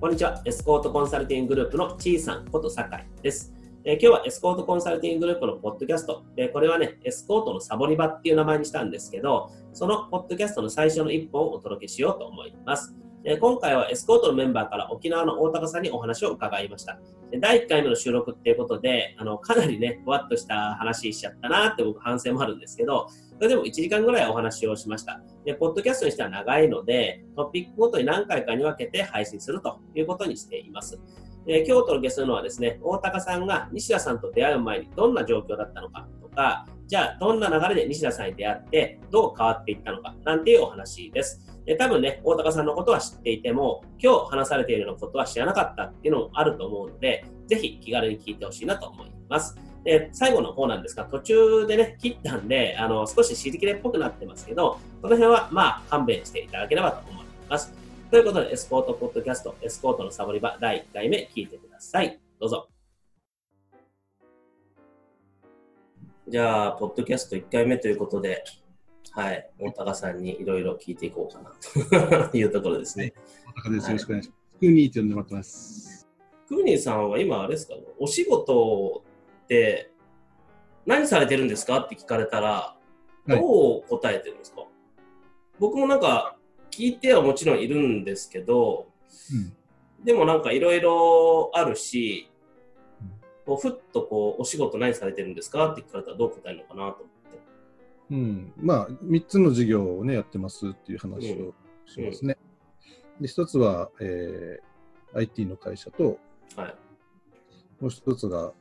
こんにちは。エスコートコンサルティンググループのちいさんこと酒井です。えー今日はエスコートコンサルティンググループのポッドキャスト。でこれはね、エスコートのサボり場っていう名前にしたんですけど、そのポッドキャストの最初の一本をお届けしようと思います。で今回はエスコートのメンバーから沖縄の大高さんにお話を伺いました。第1回目の収録っていうことで、あのかなりね、ふわっとした話しちゃったなって僕反省もあるんですけど、それでも1時間ぐらいお話をしました。で、ポッドキャストにしては長いので、トピックごとに何回かに分けて配信するということにしています。で今日お届けするのはですね、大高さんが西田さんと出会う前にどんな状況だったのかとか、じゃあどんな流れで西田さんに出会ってどう変わっていったのかなんていうお話です。で多分ね、大高さんのことは知っていても、今日話されているようなことは知らなかったっていうのもあると思うので、ぜひ気軽に聞いてほしいなと思います。で最後の方なんですが、途中でね、切ったんで、あの少し尻切れっぽくなってますけど、その辺はまあ勘弁していただければと思います。ということで、エスコートポッドキャスト、エスコートのサボり場第1回目聞いてください。どうぞ。じゃあ、ポッドキャスト1回目ということで、はい、大高さんにいろいろ聞いていこうかなと。いうところですね。高です。よろしくお願いします。クーニーって呼んでもらってます。クーニーさんは今、あれですか、お仕事って何されてるんですか？って聞かれたら、い。どう答えてるんですか、僕もなんか聞いてはもちろんいるんですけど、うん。でもなんかいろいろあるし、こうふっとこうお仕事何されてるんですか？って聞かれたらどう答えるのかなと。思って。うん。まあ、3つの事業をね、やってますっていう話をしますね。で、1つは、えー IT の会社と、はい。もう1つが、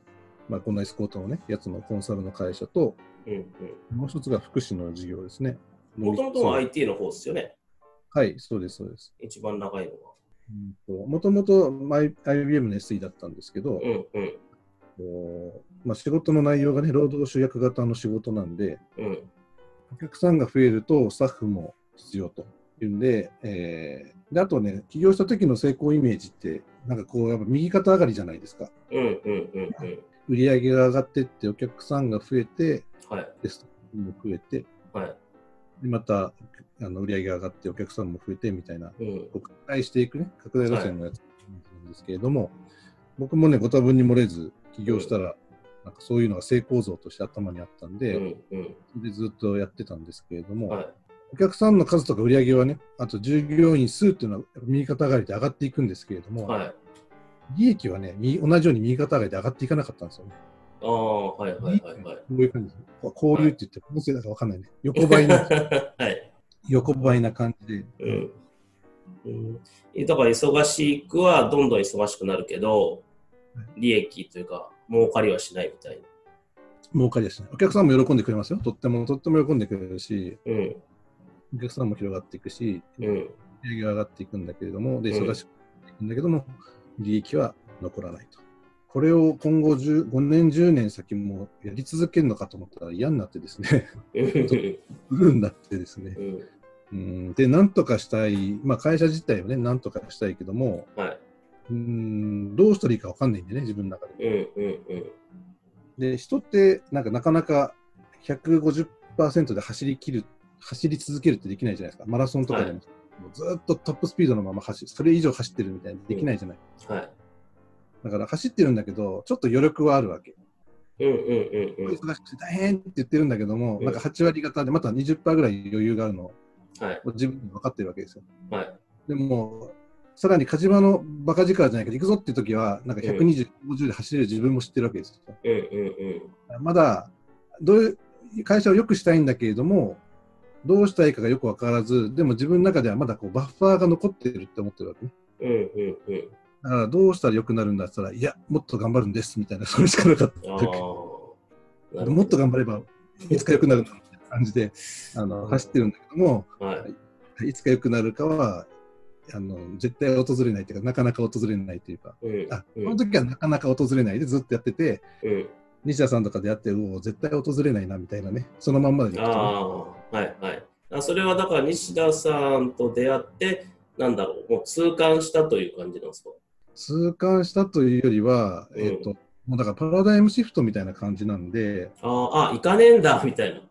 まあ、このエスコートのね、やつのコンサルの会社と、うんうん。もう1つが福祉の事業ですね。もともとははい、IT の方ですよね。そうです、そうです。一番長いのは。もともと IBM の SE だったんですけど、うんうんまあ、仕事の内容がね、労働集約型の仕事なんで、うん。お客さんが増えるとスタッフも必要というんで、えーであとね、起業した時の成功イメージって、なんかこう、やっぱ右肩上がりじゃないですか。うんうんうんうん。売り上げが上がってって、お客さんが増えて、はい。でスタッフも増えて、はい。でまたあの売り上げが上がって、お客さんも増えてみたいな、うん。拡大していくね、拡大路線のやつなんですけれども、僕もね、ご多分に漏れず起業したら、なんかそういうのが成功像として頭にあったんうで、んうん。それでずっとやってたんですけれども、はい。お客さんの数とか売り上げはね、あと従業員数っていうのは右肩上がりで上がっていくんですけれども、はい。利益はね、右同じように右肩上がりで上がっていかなかったんですよね。ああ、はいはいはいはい。こういう感じ？で交流って言って、音声だかわかんないね。横ばいな、はい。横ばいな感じで。うん。うん、だから忙しくはどんどん忙しくなるけど、利益というか、儲かりはしないみたい儲かりですね。お客さんも喜んでくれますよ。とっても、とっても喜んでくれるし、な。うん。お客さんも広がっていくし、うん。売り上げがっていくんだけれども、で、うん忙しくなっていくんだけども、利益は残らないと。これを今後10 5年、10年先もやり続けるのかと思ったら嫌になってですね、うん。売るんだってですね。うん。うんで、なんとかしたい、まあ、会社自体をね、なんとかしたいけども、はい。うんどうしたらいいか分かんないんでね、自分の中で。うん。うん。うん。で、人って、なんかなかなか150%で走り切る、走り続けるってできないじゃないですか。マラソンとかでも、もうずっとトップスピードのまま走る、それ以上走ってるみたいにできないじゃない。はい。だから走ってるんだけど、ちょっと余力はあるわけ。うん。うん。うん。うん。忙しくて大変って言ってるんだけども、うんなんか8割方でまた20%ぐらい余裕があるのをはい。自分で分かってるわけですよ。はい。でも、さらに火事場のバカ力じゃないけど、行くぞっていう時は、なんか120、50で走れる自分も知ってるわけですよ。うん。うん。まだ、どういう、会社を良くしたいんだけれども、どうしたいかがよく分からず、でも自分の中ではまだこうバッファーが残ってるって思ってるわけね。うん。うん。うん。だからどうしたら良くなるんだって言ったら、いや、もっと頑張るんですみたいな、それしかなかった。ああ。もっと頑張れば、いつか良くなるんだみたいな感じで、あの走ってるんだけども、はい。いつか良くなるかは、あの絶対訪れないというか、なかなか訪れないというか、うん。あこうんの時はなかなか訪れないでずっとやってて、うん。西田さんとかでやって、うお絶対訪れないなみたいなね、そのまんまでねああ、はいはい。あそれはだから西田さんと出会って、なんだろう、もう痛感したという感じなんですか？痛感したというよりは、うんえっ、と、もうだからパラダイムシフトみたいな感じなんで、ああ、あ、行かねえんだ、みたいな。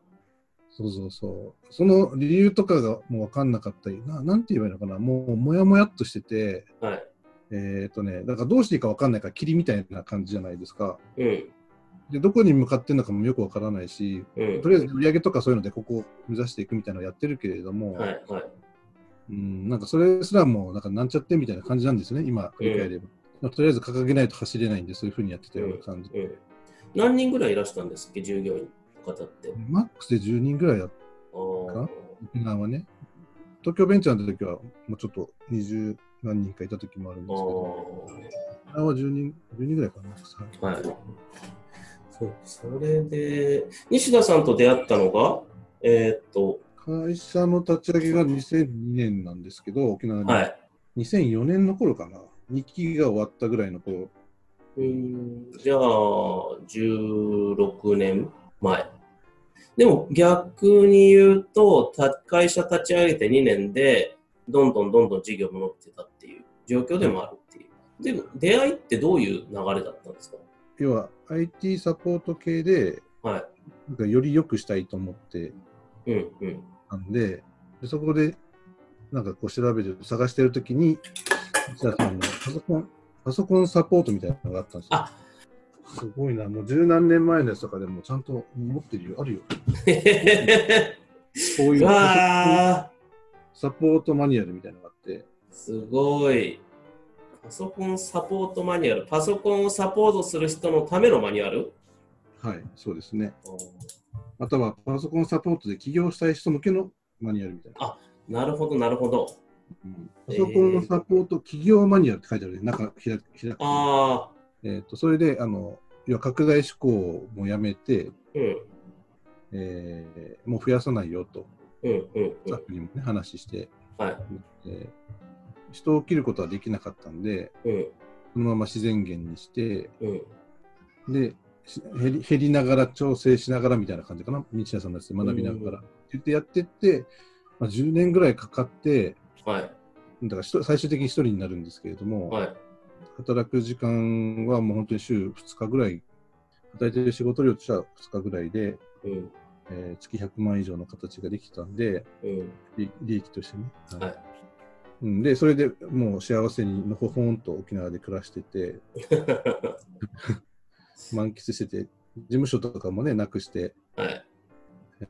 そうそうそう。その理由とかがもう分かんなかったり、ななんて言えばいいのかな、もうもやもやっとしてて、はい。えっ、とね、だからどうしていいか分かんないから、霧みたいな感じじゃないですか。うん。で、どこに向かってるのかもよく分からないし、うん。とりあえず売り上げとかそういうのでここを目指していくみたいなのをやってるけれども、はいはい。うん、なんかそれすらもなんかなんちゃってみたいな感じなんですよね、今振り返れば。まあとりあえず掲げないと走れないんで、そういうふうにやってたような感じ。うん。何人ぐらいいらしたんですっけ、従業員の方って。マックスで10人ぐらいやっあー沖縄はね。東京ベンチャーの時はもうちょっと20何人かいた時もあるんあですけど、沖縄は10人 ,10 人ぐらいかな。ーはい。そう、それで、西田さんと出会ったのが、えーっと、会社の立ち上げが2002年なんですけど、沖縄に。はい。2004年の頃かな。2期が終わったぐらいの頃。うーんじゃあ、16年前。でも逆に言うと、た会社立ち上げて2年で、どんどんどんどん事業も伸びてたっていう状況でもあるっていう。でも、出会いってどういう流れだったんですか？要は IT サポート系で、はい。なんかより良くしたいと思ってうんうん。たんで、でそこでなんかこう調べて探してるときに、西田さんのパソコン、パソコンサポートみたいなのがあったんですよ。あすごいな、もう十何年前のやつとかでもちゃんと持ってるよ、あるよ。こういうサポートマニュアルみたいなのがあって、すごい。パソコンサポートマニュアル。パソコンをサポートする人のためのマニュアル？はい、そうですね。またはパソコンサポートで起業したい人向けのマニュアルみたいな。なるほど、なるほど。うんパソコンサポート企業マニュアルって書いてあるね、中開くああ、えー、とそれであの、要は拡大志向もやめて、うん、えーもう増やさないよと、うん、うん、うスタッん。フにもね、話して、はい。えー人を切ることはできなかったんで、うん、そのまま自然減にして、うん。で、し減り減りながら調整しながらみたいな感じかな、西田さんのやつで学びながら。って言ってやってって、まあ、10年ぐらいかかって、はい。だから最終的に1人になるんですけれども、はい。働く時間はもう本当に週2日ぐらい、働いてる仕事量としては2日ぐらいで、うん、えー月100万以上の形ができたんで、うん。利利益としてね。はいうん、で、それでもう幸せにのほほんと沖縄で暮らしてて、満喫してて、事務所とかもね、なくして、はい。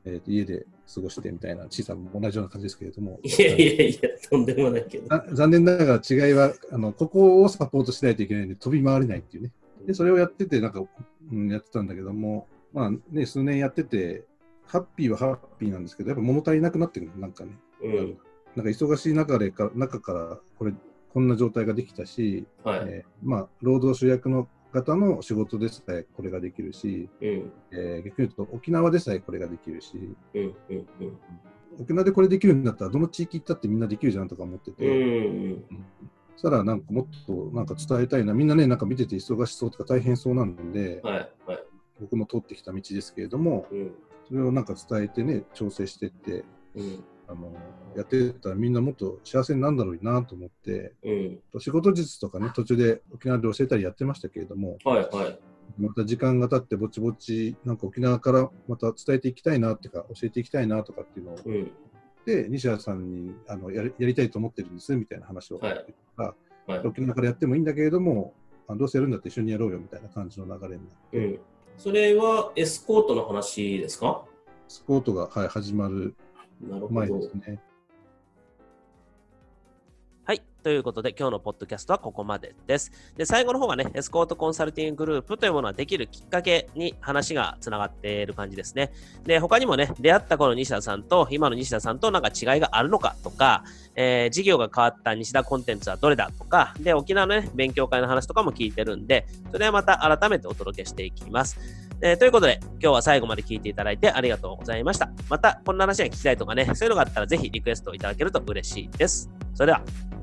えーと家で過ごしてみたいな、小さなも同じような感じですけれども、いやいやいや、とんでもないけど。ざ残念ながら違いはあの、ここをサポートしないといけないんで、飛び回れないっていうね。で、それをやってて、なんか、うん、やってたんだけども、まあね、数年やってて、ハッピーはハッピーなんですけど、やっぱ物足りなくなってくるなんかね。うん。なんか忙しい中でか中からこれこんな状態ができたし、はい。えーまあ、労働主役の方の仕事でさえこれができるし、うん、えー逆に言うと沖縄でさえこれができるし、うん、うん、うん。沖縄でこれできるんだったらどの地域行ったってみんなできるじゃんとか思ってて、うん、そしたらなんかもっとなんか伝えたいな、みんなね、なんか見てて忙しそうとか大変そうなんで、はい、はい。僕も通ってきた道ですけれども、うん、それをなんか伝えてね、調整してって、うん、あのやってたらみんなもっと幸せになるんだろうなと思って、うん。仕事術とかね、途中で沖縄で教えたりやってましたけれども、はい、はい。また時間が経ってぼちぼち、なんか沖縄からまた伝えていきたいなっていうか、教えていきたいなとかっていうのを、うん、で、西原さんにあのやりやりたいと思ってるんですみたいな話を、はいはい。沖縄からやってもいいんだけれども、あどうせやるんだって一緒にやろうよみたいな感じの流れになって、うん。それはエスコートの話ですか？スポートが、はい、始まるなるほ前で。すね。ということで、今日のポッドキャストはここまでです。で、最後の方はね、エスコートコンサルティンググループというものができるきっかけに話がつながっている感じですね。で、他にもね、出会った頃の西田さんと、今の西田さんとなんか違いがあるのかとか、えー事業が変わった西田コンテンツはどれだとか、で、沖縄のね、勉強会の話とかも聞いてるんで、それはまた改めてお届けしていきます。えーということで、今日は最後まで聞いていただいてありがとうございました。また、こんな話が聞きたいとかね、そういうのがあったらぜひリクエストいただけると嬉しいです。それでは。